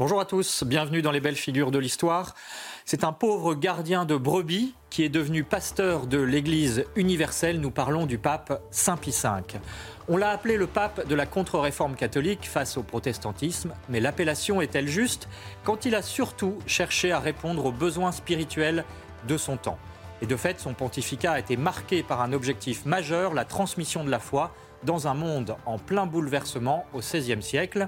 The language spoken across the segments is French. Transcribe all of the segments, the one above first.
Bonjour à tous, bienvenue dans les belles figures de l'histoire. C'est un pauvre gardien de brebis qui est devenu pasteur de l'Église universelle. Nous parlons du pape Saint Pie V. On l'a appelé le pape de la contre-réforme catholique face au protestantisme, mais l'appellation est-elle juste quand il a surtout cherché à répondre aux besoins spirituels de son temps? Et de fait, son pontificat a été marqué par un objectif majeur, la transmission de la foi dans un monde en plein bouleversement au XVIe siècle.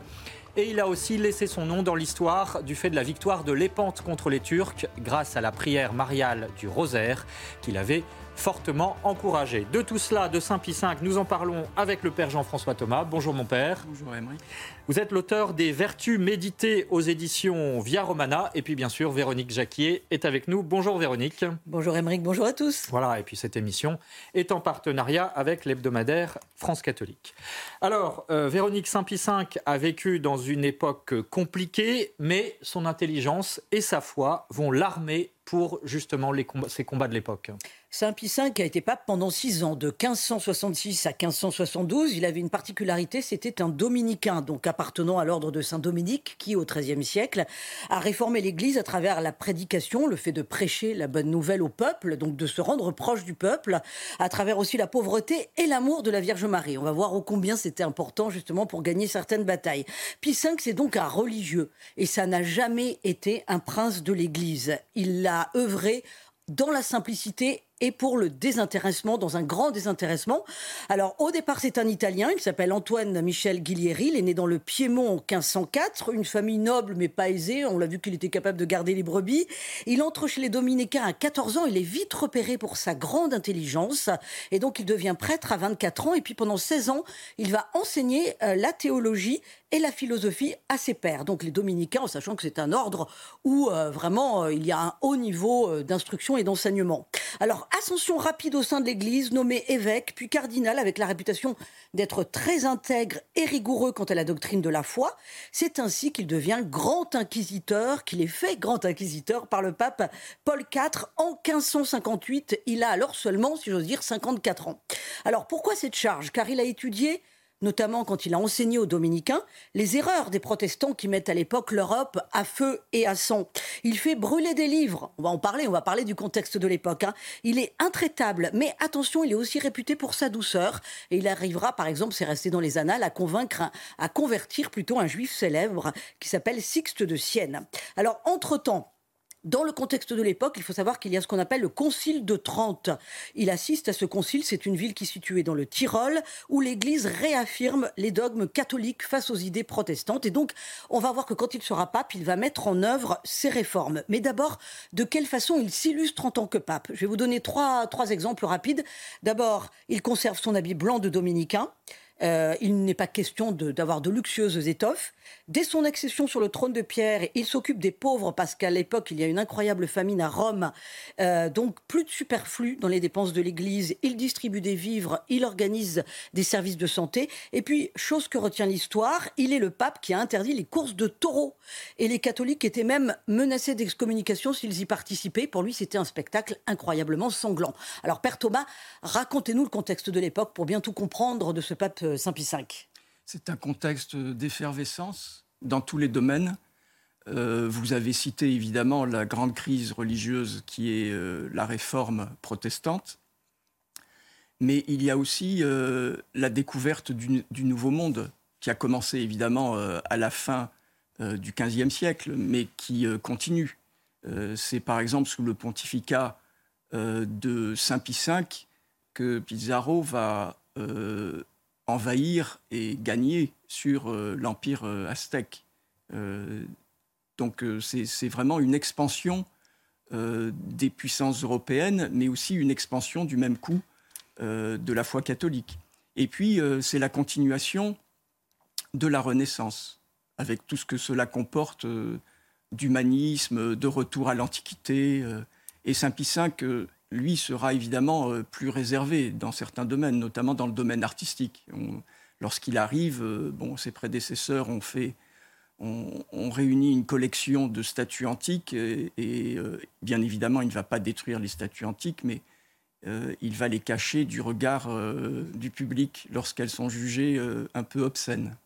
Et il a aussi laissé son nom dans l'histoire du fait de la victoire de l'Épante contre les Turcs grâce à la prière mariale du rosaire qu'il avait fortement encouragé. De tout cela, de Saint-Pie V, nous en parlons avec le Père Jean-François Thomas. Bonjour mon Père. Bonjour Emery. Vous êtes l'auteur des Vertus méditées aux éditions Via Romana. Et puis bien sûr, Véronique Jacquier est avec nous. Bonjour Véronique. Bonjour Émeric, bonjour à tous. Voilà, et puis cette émission est en partenariat avec l'hebdomadaire France catholique. Alors, euh, Véronique Saint-Pie V a vécu dans une époque compliquée, mais son intelligence et sa foi vont l'armer pour justement les combats, ces combats de l'époque. Saint Pie V a été pape pendant six ans, de 1566 à 1572. Il avait une particularité, c'était un dominicain, donc appartenant à l'ordre de Saint Dominique, qui au XIIIe siècle a réformé l'Église à travers la prédication, le fait de prêcher la bonne nouvelle au peuple, donc de se rendre proche du peuple, à travers aussi la pauvreté et l'amour de la Vierge Marie. On va voir ô combien c'était important justement pour gagner certaines batailles. Pie V, c'est donc un religieux, et ça n'a jamais été un prince de l'Église. Il a œuvré dans la simplicité et pour le désintéressement, dans un grand désintéressement. Alors, au départ, c'est un Italien, il s'appelle Antoine Michel Guillieri, il est né dans le Piémont en 1504, une famille noble mais pas aisée, on l'a vu qu'il était capable de garder les brebis. Il entre chez les dominicains à 14 ans, il est vite repéré pour sa grande intelligence, et donc il devient prêtre à 24 ans, et puis pendant 16 ans, il va enseigner euh, la théologie et la philosophie à ses pairs. Donc les dominicains, en sachant que c'est un ordre où euh, vraiment euh, il y a un haut niveau d'instruction et d'enseignement. Alors ascension rapide au sein de l'Église, nommé évêque, puis cardinal, avec la réputation d'être très intègre et rigoureux quant à la doctrine de la foi. C'est ainsi qu'il devient grand inquisiteur, qu'il est fait grand inquisiteur par le pape Paul IV en 1558. Il a alors seulement, si j'ose dire, 54 ans. Alors pourquoi cette charge? Car il a étudié notamment quand il a enseigné aux dominicains, les erreurs des protestants qui mettent à l'époque l'Europe à feu et à sang. Il fait brûler des livres. On va en parler, on va parler du contexte de l'époque. Hein. Il est intraitable, mais attention, il est aussi réputé pour sa douceur. Et il arrivera, par exemple, c'est resté dans les annales, à convaincre, à convertir plutôt un juif célèbre qui s'appelle Sixte de Sienne. Alors, entre-temps, dans le contexte de l'époque, il faut savoir qu'il y a ce qu'on appelle le Concile de Trente. Il assiste à ce concile, c'est une ville qui est située dans le Tyrol, où l'Église réaffirme les dogmes catholiques face aux idées protestantes. Et donc, on va voir que quand il sera pape, il va mettre en œuvre ses réformes. Mais d'abord, de quelle façon il s'illustre en tant que pape? Je vais vous donner trois, trois exemples rapides. D'abord, il conserve son habit blanc de dominicain. Euh, il n'est pas question d'avoir de, luxueuses étoffes. Dès son accession sur le trône de Pierre, il s'occupe des pauvres parce qu'à l'époque, il y a une incroyable famine à Rome. Euh, donc, plus de superflu dans les dépenses de l'Église. Il distribue des vivres, il organise des services de santé. Et puis, chose que retient l'histoire, il est le pape qui a interdit les courses de taureaux. Et les catholiques étaient même menacés d'excommunication s'ils y participaient. Pour lui, c'était un spectacle incroyablement sanglant. Alors, Père Thomas, racontez-nous le contexte de l'époque pour bien tout comprendre de ce pape euh, Saint-Pie V C'est un contexte d'effervescence dans tous les domaines. Euh, vous avez cité évidemment la grande crise religieuse qui est euh, la réforme protestante, mais il y a aussi la découverte du, Nouveau Monde qui a commencé évidemment à la fin du XVe siècle, mais qui continue. C'est par exemple sous le pontificat de Saint Pie V que Pizarro va envahir et gagner sur euh, l'empire euh, aztèque. Euh, donc c'est vraiment une expansion des puissances européennes, mais aussi une expansion du même coup de la foi catholique. Et puis c'est la continuation de la Renaissance, avec tout ce que cela comporte d'humanisme, de retour à l'Antiquité. et Saint Pie V, lui, sera évidemment plus réservé dans certains domaines, notamment dans le domaine artistique. Lorsqu'il arrive, bon, ses prédécesseurs ont fait on, réunit une collection de statues antiques et, euh, bien évidemment, il ne va pas détruire les statues antiques, mais euh, il va les cacher du regard euh, du public lorsqu'elles sont jugées un peu obscènes.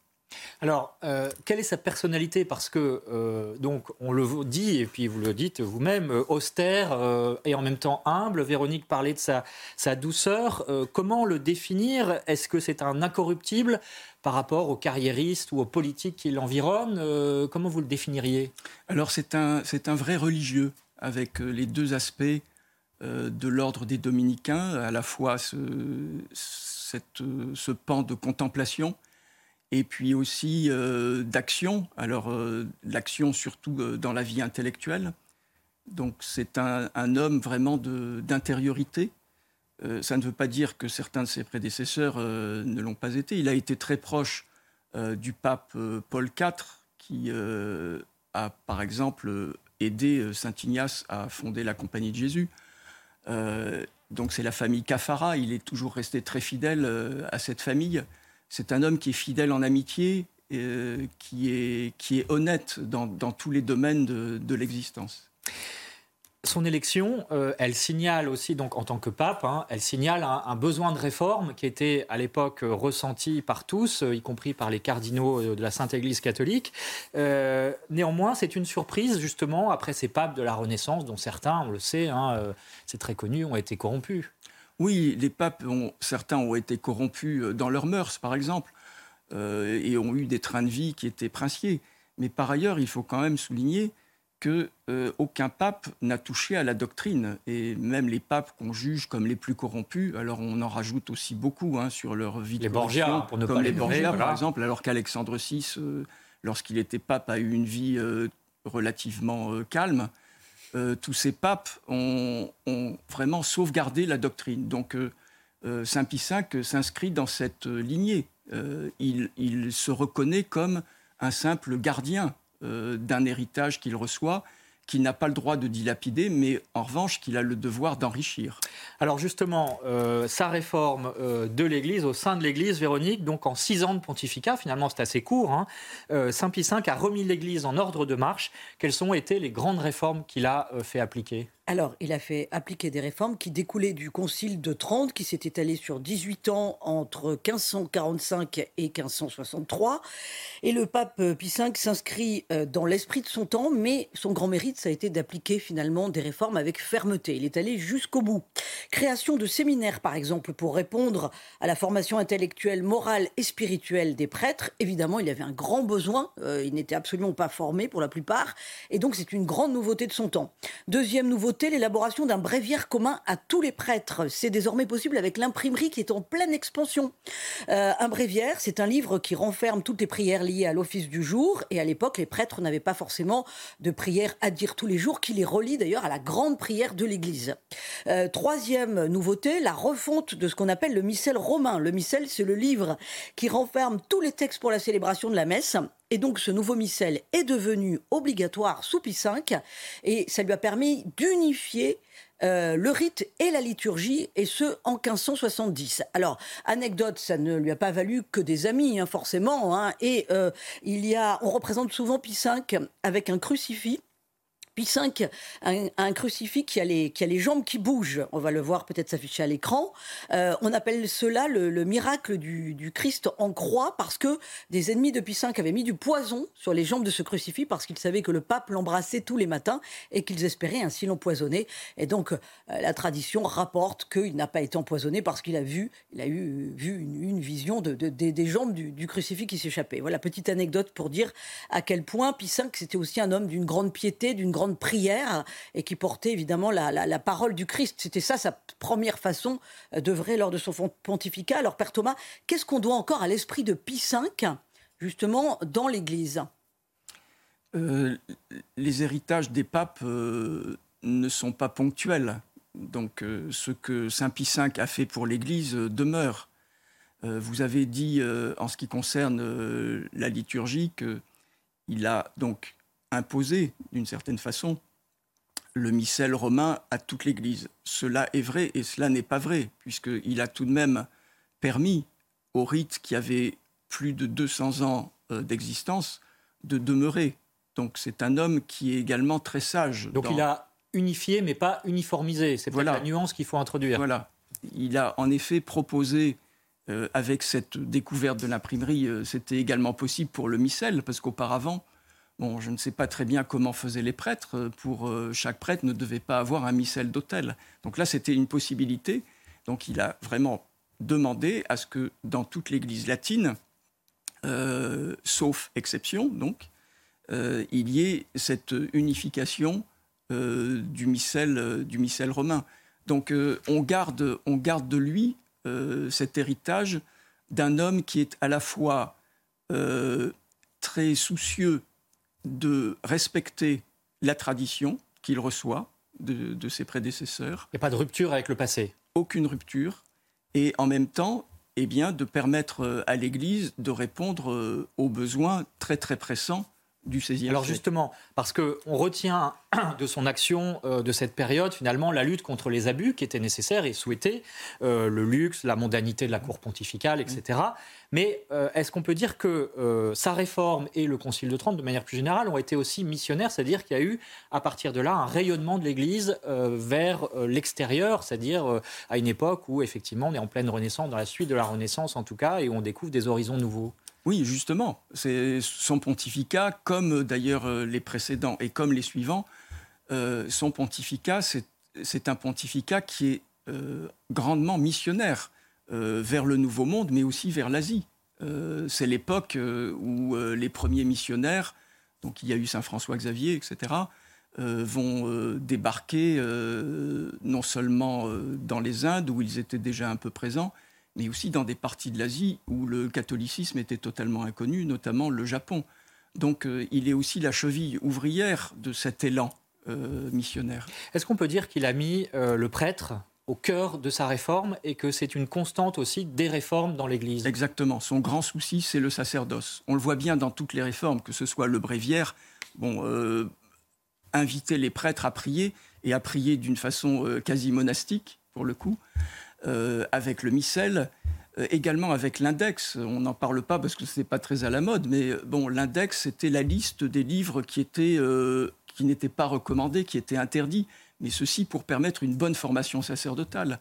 Alors, euh, quelle est sa personnalité? Parce que, euh, donc, on le dit, et puis vous le dites vous-même, euh, austère et en même temps humble. Véronique parlait de sa, douceur. comment le définir? Est-ce que c'est un incorruptible par rapport aux carriéristes ou aux politiques qui l'environnent? Comment vous le définiriez? Alors, c'est un, un vrai religieux, avec les deux aspects de l'ordre des dominicains, à la fois ce, ce pan de contemplation et puis aussi euh, d'action. Alors, euh, l'action surtout euh, dans la vie intellectuelle. Donc, c'est un, homme vraiment d'intériorité. ça ne veut pas dire que certains de ses prédécesseurs ne l'ont pas été. Il a été très proche du pape Paul IV, qui a, par exemple, aidé Saint Ignace à fonder la Compagnie de Jésus. donc, c'est la famille Cafara. Il est toujours resté très fidèle à cette famille. C'est un homme qui est fidèle en amitié, euh, qui, est, honnête dans, tous les domaines de, l'existence. Son élection, euh, elle signale aussi, donc en tant que pape, hein, elle signale un, besoin de réforme qui était à l'époque ressenti par tous, y compris par les cardinaux de la Sainte Église catholique. Euh, néanmoins, c'est une surprise justement après ces papes de la Renaissance, dont certains, on le sait, hein, c'est très connu, ont été corrompus. Oui, les papes, certains ont été corrompus euh, dans leurs mœurs, par exemple, euh, et ont eu des trains de vie qui étaient princiers. Mais par ailleurs, il faut quand même souligner que euh, aucun pape n'a touché à la doctrine, et même les papes qu'on juge comme les plus corrompus, alors on en rajoute aussi beaucoup hein, sur leur vie les Borgia, pour ne comme pas les, Borgia, par exemple, alors qu'Alexandre VI, lorsqu'il était pape, a eu une vie relativement calme. Euh, tous ces papes ont, vraiment sauvegardé la doctrine. Donc euh, euh, Saint Pie V s'inscrit dans cette lignée. il, se reconnaît comme un simple gardien d'un héritage qu'il reçoit qu'il n'a pas le droit de dilapider, mais en revanche qu'il a le devoir d'enrichir. Alors justement, euh, sa réforme euh, de l'Église, au sein de l'Église, Véronique, donc en six ans de pontificat, finalement c'est assez court, hein, euh, Saint Pie V a remis l'Église en ordre de marche. Quelles ont été les grandes réformes qu'il a fait appliquer? Alors, il a fait appliquer des réformes qui découlaient du Concile de Trente, qui s'est étalé sur 18 ans entre 1545 et 1563. Et le pape Pie V s'inscrit euh, dans l'esprit de son temps, mais son grand mérite, ça a été d'appliquer finalement des réformes avec fermeté. Il est allé jusqu'au bout. Création de séminaires, par exemple, pour répondre à la formation intellectuelle, morale et spirituelle des prêtres. Évidemment, il avait un grand besoin. Euh, il n'était absolument pas formé pour la plupart. Et donc, c'est une grande nouveauté de son temps. Deuxième nouveauté, l'élaboration d'un bréviaire commun à tous les prêtres. C'est désormais possible avec l'imprimerie qui est en pleine expansion. Euh, un bréviaire, c'est un livre qui renferme toutes les prières liées à l'office du jour. Et à l'époque, les prêtres n'avaient pas forcément de prières à dire tous les jours, qui les relie d'ailleurs à la grande prière de l'Église. Euh, troisième nouveauté, la refonte de ce qu'on appelle le missel romain. Le missel, c'est le livre qui renferme tous les textes pour la célébration de la messe et donc ce nouveau missel est devenu obligatoire sous Pie V et ça lui a permis d'unifier euh, le rite et la liturgie, et ce en 1570. Alors, anecdote, ça ne lui a pas valu que des amis, hein, forcément. Hein, et euh, il y a, on représente souvent Pie V avec un crucifix puis 5, un, crucifix qui a, les, qui a les jambes qui bougent. On va le voir peut-être s'afficher à l'écran. Euh, on appelle cela le, miracle du, Christ en croix parce que des ennemis de Pie V avaient mis du poison sur les jambes de ce crucifix parce qu'ils savaient que le pape l'embrassait tous les matins et qu'ils espéraient ainsi l'empoisonner. Et donc euh, la tradition rapporte qu'il n'a pas été empoisonné parce qu'il a vu, il a eu vu une, vision de, des jambes du, crucifix qui s'échappait. Voilà, petite anecdote pour dire à quel point Pie V c'était aussi un homme d'une grande piété, d'une grande prière et qui portait évidemment la, parole du Christ. C'était ça sa première façon d'œuvrer lors de son pontificat. Alors Père Thomas, qu'est-ce qu'on doit encore à l'esprit de Pie V, justement, dans l'Église? Euh, Les héritages des papes euh, ne sont pas ponctuels. Donc euh, ce que Saint Pie V a fait pour l'Église demeure. vous avez dit, en ce qui concerne la liturgie, qu'il a donc imposé, d'une certaine façon, le missel romain à toute l'Église. Cela est vrai et cela n'est pas vrai, puisqu'il a tout de même permis au rite qui avait plus de 200 ans d'existence de demeurer. Donc c'est un homme qui est également très sage. Donc il a unifié mais pas uniformisé. C'est voilà. la nuance qu'il faut introduire. Voilà. Il a en effet proposé, euh, avec cette découverte de l'imprimerie, euh, c'était également possible pour le missel, parce qu'auparavant, bon, je ne sais pas très bien comment faisaient les prêtres. Euh, pour chaque prêtre ne devait pas avoir un missel d'autel. Donc là, c'était une possibilité. Donc il a vraiment demandé à ce que dans toute l'Église latine, sauf exception, donc, il y ait cette unification euh, du, missel, euh, du missel romain. Donc euh, on, garde, on garde de lui cet héritage d'un homme qui est à la fois très soucieux de respecter la tradition qu'il reçoit de, ses prédécesseurs. Il n'y a pas de rupture avec le passé Aucune rupture. Et en même temps, eh bien, de permettre à l'Église de répondre aux besoins très très pressants du Alors justement, parce qu'on retient de son action euh, de cette période, finalement, la lutte contre les abus qui étaient nécessaires et souhaités, euh, le luxe, la mondanité de la cour pontificale, etc. Mais euh, est-ce qu'on peut dire que sa réforme et le Concile de Trente, de manière plus générale, ont été aussi missionnaires, c'est-à-dire qu'il y a eu, à partir de là, un rayonnement de l'Église vers l'extérieur, c'est-à-dire à une époque où, effectivement, on est en pleine Renaissance, dans la suite de la Renaissance en tout cas, et où on découvre des horizons nouveaux oui, justement. Son pontificat, comme d'ailleurs euh, les précédents et comme les suivants, euh, son pontificat, c'est un pontificat qui est euh, grandement missionnaire vers le Nouveau Monde, mais aussi vers l'Asie. c'est l'époque où les premiers missionnaires, donc il y a eu Saint François Xavier, etc., vont débarquer non seulement dans les Indes, où ils étaient déjà un peu présents, mais aussi dans des parties de l'Asie où le catholicisme était totalement inconnu, notamment le Japon. Donc euh, il est aussi la cheville ouvrière de cet élan euh, missionnaire. Est-ce qu'on peut dire qu'il a mis euh, le prêtre au cœur de sa réforme et que c'est une constante aussi des réformes dans l'Église? Exactement. Son grand souci, c'est le sacerdoce. On le voit bien dans toutes les réformes, que ce soit le bréviaire, bon, inviter les prêtres à prier et à prier d'une façon quasi monastique, pour le coup. Euh, avec le missel, euh, également avec l'index. On n'en parle pas parce que ce n'est pas très à la mode, mais euh, bon, l'index, c'était la liste des livres qui, étaient, qui n'étaient pas recommandés, qui étaient interdits, mais ceci pour permettre une bonne formation sacerdotale.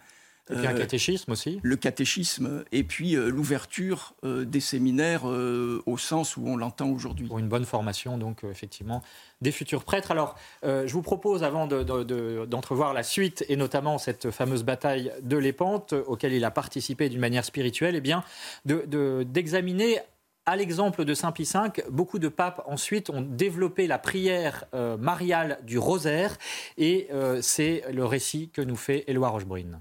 Et puis un catéchisme aussi Le catéchisme, et puis l'ouverture des séminaires au sens où on l'entend aujourd'hui. Pour une bonne formation, donc effectivement, des futurs prêtres. Alors, euh, je vous propose, avant d'entrevoir la suite, et notamment cette fameuse bataille de l'épante, auquel il a participé d'une manière spirituelle, eh bien, d'examiner à l'exemple de Saint Pie V, beaucoup de papes ensuite ont développé la prière euh, mariale du rosaire, et euh, c'est le récit que nous fait Éloi Rochebrune.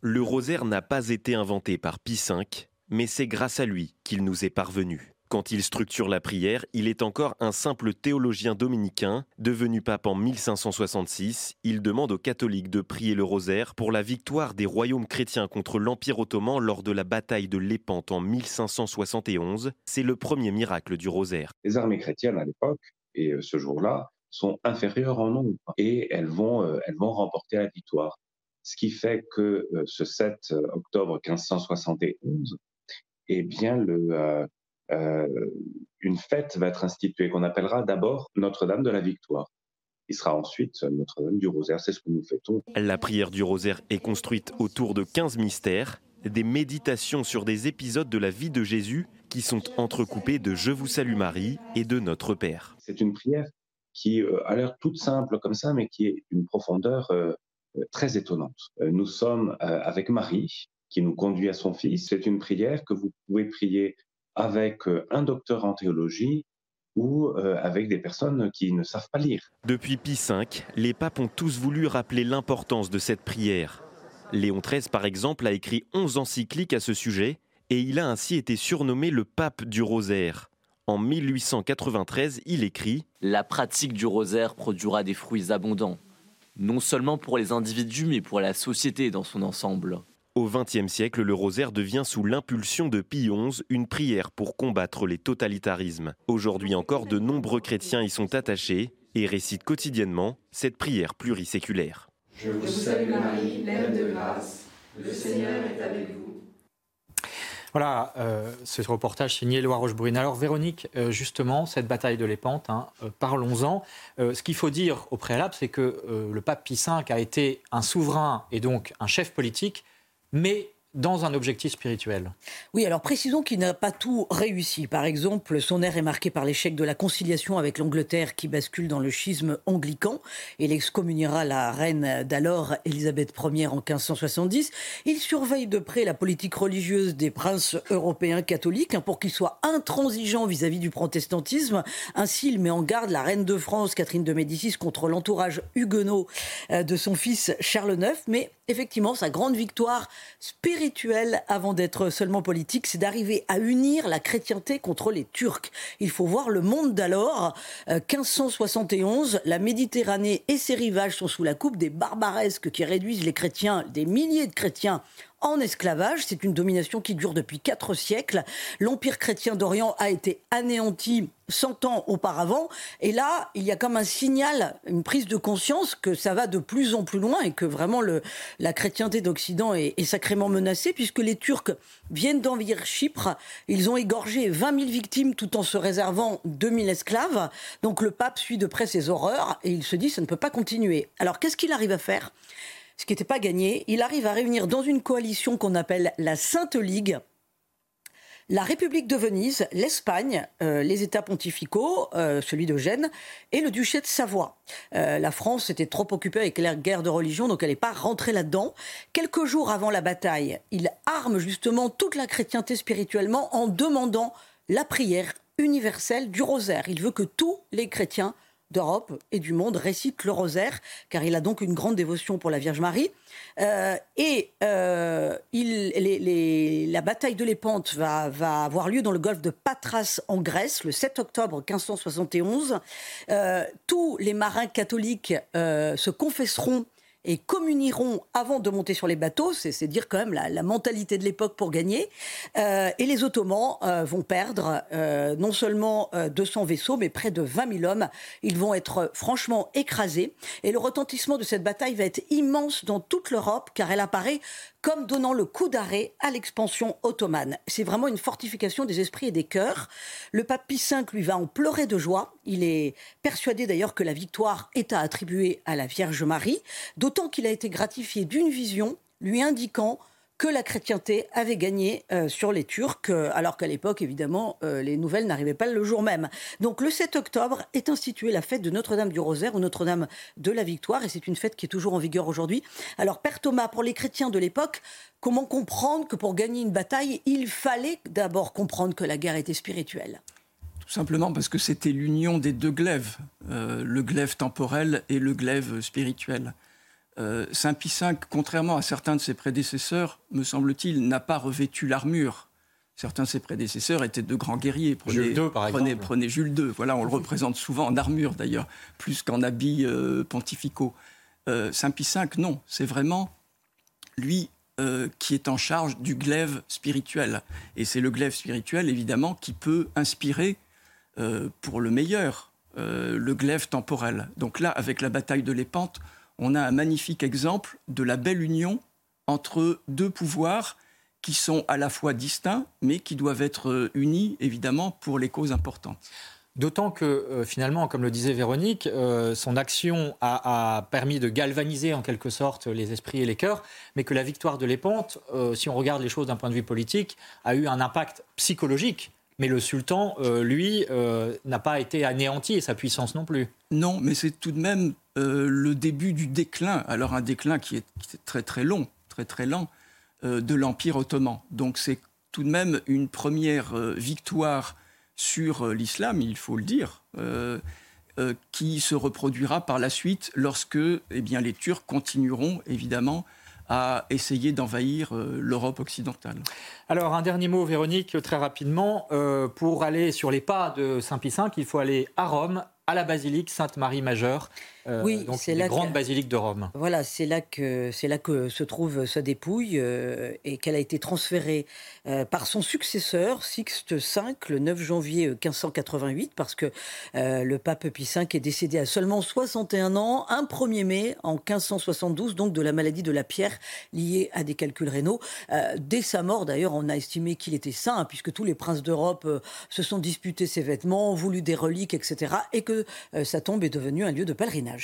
Le rosaire n'a pas été inventé par Pie V, mais c'est grâce à lui qu'il nous est parvenu. Quand il structure la prière, il est encore un simple théologien dominicain. Devenu pape en 1566, il demande aux catholiques de prier le rosaire pour la victoire des royaumes chrétiens contre l'Empire ottoman lors de la bataille de Lépante en 1571. C'est le premier miracle du rosaire. Les armées chrétiennes à l'époque, et euh, ce jour-là, sont inférieures en nombre et elles vont, euh, elles vont remporter la victoire. Ce qui fait que euh, ce 7 octobre 1571, eh bien, le, euh, une fête va être instituée qu'on appellera d'abord Notre-Dame de la Victoire. Il sera ensuite Notre-Dame du Rosaire, c'est ce que nous fêtons. La prière du Rosaire est construite autour de 15 mystères, des méditations sur des épisodes de la vie de Jésus qui sont entrecoupés de Je vous salue Marie et de Notre Père. C'est une prière qui euh, a l'air toute simple comme ça, mais qui est d'une profondeur euh, très étonnante. Nous sommes avec Marie, qui nous conduit à son Fils. C'est une prière que vous pouvez prier avec euh, un docteur en théologie ou euh, avec des personnes qui ne savent pas lire. Depuis Pie V, les papes ont tous voulu rappeler l'importance de cette prière. Léon XIII, par exemple, a écrit 11 encycliques à ce sujet et il a ainsi été surnommé le pape du rosaire. En 1893, il écrit La pratique du rosaire produira des fruits abondants, non seulement pour les individus mais pour la société dans son ensemble. Au XXe siècle, le rosaire devient sous l'impulsion de Pie XI une prière pour combattre les totalitarismes. Aujourd'hui encore, de nombreux chrétiens y sont attachés et récitent quotidiennement cette prière pluriséculaire. Je vous salue Marie, pleine de grâce, le Seigneur est avec vous. Voilà, euh, ce reportage signé Loire Rochebrune. Alors Véronique, euh, justement, cette bataille de l'Épante, hein, euh, parlons-en. ce qu'il faut dire au préalable, c'est que le pape Pie V a été un souverain et donc un chef politique, mais dans un objectif spirituel. Oui, alors précisons qu'il n'a pas tout réussi. Par exemple, son air est marqué par l'échec de la conciliation avec l'Angleterre qui bascule dans le schisme anglican. Il excommuniera la reine d'alors, Élisabeth Ier, en 1570. Il surveille de près la politique religieuse des princes européens catholiques hein, pour qu'ils soient intransigeants vis-à-vis du protestantisme. Ainsi, il met en garde la reine de France, Catherine de Médicis, contre l'entourage huguenot euh, de son fils Charles IX. Mais effectivement, sa grande victoire spirituelle, avant d'être seulement politique, c'est d'arriver à unir la chrétienté contre les Turcs. Il faut voir le monde d'alors. 1571, euh, la Méditerranée et ses rivages sont sous la coupe des barbaresques qui réduisent les chrétiens, des milliers de chrétiens, en esclavage. C'est une domination qui dure depuis quatre siècles. L'Empire chrétien d'Orient a été anéanti 100 ans auparavant. Et là, il y a comme un signal, une prise de conscience que ça va de plus en plus loin et que vraiment le, la chrétienté d'Occident est, est, sacrément menacée puisque les Turcs viennent d'envahir Chypre. Ils ont égorgé 20 000 victimes tout en se réservant 2000 esclaves. Donc le pape suit de près ces horreurs et il se dit ça ne peut pas continuer. Alors qu'est-ce qu'il arrive à faire? Ce qui n'était pas gagné. Il arrive à réunir dans une coalition qu'on appelle la Sainte Ligue la République de Venise, l'Espagne, euh, les États pontificaux, euh, celui de Gênes, et le duché de Savoie. Euh, la France était trop occupée avec la guerre de religion, donc elle n'est pas rentrée là-dedans. Quelques jours avant la bataille, il arme justement toute la chrétienté spirituellement en demandant la prière universelle du rosaire. Il veut que tous les chrétiens d'Europe et du monde récite le rosaire, car il a donc une grande dévotion pour la Vierge Marie. Euh, et euh, il, la bataille de l'Épante va, va, avoir lieu dans le golfe de Patras en Grèce le 7 octobre 1571. Euh, tous les marins catholiques se confesseront et communieront avant de monter sur les bateaux. C'est dire quand même la, mentalité de l'époque pour gagner. Euh, et les Ottomans euh, vont perdre euh, non seulement 200 vaisseaux, mais près de 20 000 hommes. Ils vont être franchement écrasés. Et le retentissement de cette bataille va être immense dans toute l'Europe, car elle apparaît comme donnant le coup d'arrêt à l'expansion ottomane. C'est vraiment une fortification des esprits et des cœurs. Le pape Pie V, lui, va en pleurer de joie. Il est persuadé d'ailleurs que la victoire est à attribuer à la Vierge Marie, d'autant qu'il a été gratifié d'une vision lui indiquant que la chrétienté avait gagné euh, sur les Turcs, euh, alors qu'à l'époque, évidemment, euh, les nouvelles n'arrivaient pas le jour même. Donc le 7 octobre est instituée la fête de Notre-Dame du Rosaire ou Notre-Dame de la Victoire, et c'est une fête qui est toujours en vigueur aujourd'hui. Alors Père Thomas, pour les chrétiens de l'époque, comment comprendre que pour gagner une bataille, il fallait d'abord comprendre que la guerre était spirituelle? Tout simplement parce que c'était l'union des deux glaives, le glaive temporel et le glaive spirituel. Euh, Saint Pie V, contrairement à certains de ses prédécesseurs, me semble-t-il, n'a pas revêtu l'armure. Certains de ses prédécesseurs étaient de grands guerriers. Prenez, Jules II, par exemple. Prenez Jules II. Voilà, on le représente souvent en armure d'ailleurs, plus qu'en habits euh, pontificaux. Euh, Saint Pie V, non, c'est vraiment lui qui est en charge du glaive spirituel. Et c'est le glaive spirituel, évidemment, qui peut inspirer pour le meilleur le glaive temporel. Donc là, avec la bataille de l'Épante, on a un magnifique exemple de la belle union entre deux pouvoirs qui sont à la fois distincts, mais qui doivent être euh, unis, évidemment, pour les causes importantes. D'autant que euh, finalement, comme le disait Véronique, euh, son action a, permis de galvaniser en quelque sorte les esprits et les cœurs, mais que la victoire de l'Épante, si on regarde les choses d'un point de vue politique, a eu un impact psychologique. Mais le sultan, lui, n'a pas été anéanti et sa puissance non plus. Non, mais c'est tout de même euh, le début du déclin, alors un déclin qui est, très très long, très très lent, euh, de l'Empire ottoman. Donc c'est tout de même une première euh, victoire sur l'islam, il faut le dire, qui se reproduira par la suite lorsque eh bien, les Turcs continueront évidemment à essayer d'envahir l'Europe occidentale. Alors, un dernier mot, Véronique, très rapidement. pour aller sur les pas de Saint-Pie V, il faut aller à Rome, à la basilique Sainte-Marie Majeure. Euh, Oui, donc c'est que- basiliques de Rome. Voilà, c'est là que c'est là que se trouve sa dépouille euh, et qu'elle a été transférée euh, par son successeur Sixte V le 9 janvier euh, 1588 parce que le pape Pie V est décédé à seulement 61 ans un 1er mai en 1572 donc de la maladie de la pierre liée à des calculs rénaux. Dès sa mort d'ailleurs, on a estimé qu'il était saint puisque tous les princes d'Europe se sont disputés ses vêtements, ont voulu des reliques, etc. et que sa tombe est devenue un lieu de pèlerinage.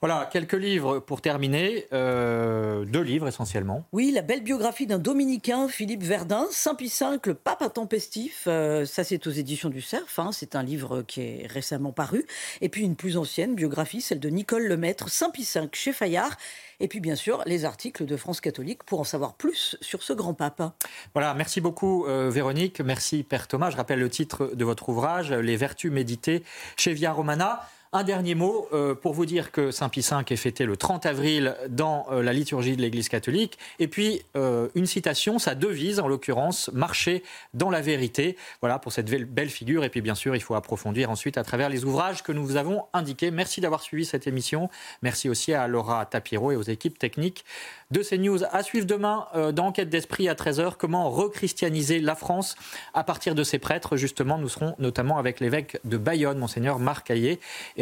Voilà, quelques livres pour terminer. euh, deux livres essentiellement. Oui, la belle biographie d'un dominicain, Philippe Verdun, Saint Pie V, le pape intempestif. Euh, ça, c'est aux éditions du Cerf. hein. C'est un livre qui est récemment paru. Et puis une plus ancienne biographie, celle de Nicole Lemaître, Saint Pie V chez Fayard. Et puis bien sûr, les articles de France catholique pour en savoir plus sur ce grand pape. Voilà, merci beaucoup euh, Véronique, merci Père Thomas. Je rappelle le titre de votre ouvrage, Les Vertus méditées chez Via Romana. Un dernier mot euh, pour vous dire que Saint Pie V est fêté le 30 avril dans euh, la liturgie de l'Église catholique. Et puis euh, une citation, sa devise en l'occurrence, marcher dans la vérité. Voilà pour cette belle- figure. Et puis bien sûr, il faut approfondir ensuite à travers les ouvrages que nous vous avons indiqués. Merci d'avoir suivi cette émission. Merci aussi à Laura Tapiro et aux équipes techniques de CNews. À suivre demain dans Enquête d'Esprit à 13h, comment rechristianiser la France à partir de ses prêtres. Justement, nous serons notamment avec l'évêque de Bayonne, Monseigneur Marc Caillé. Et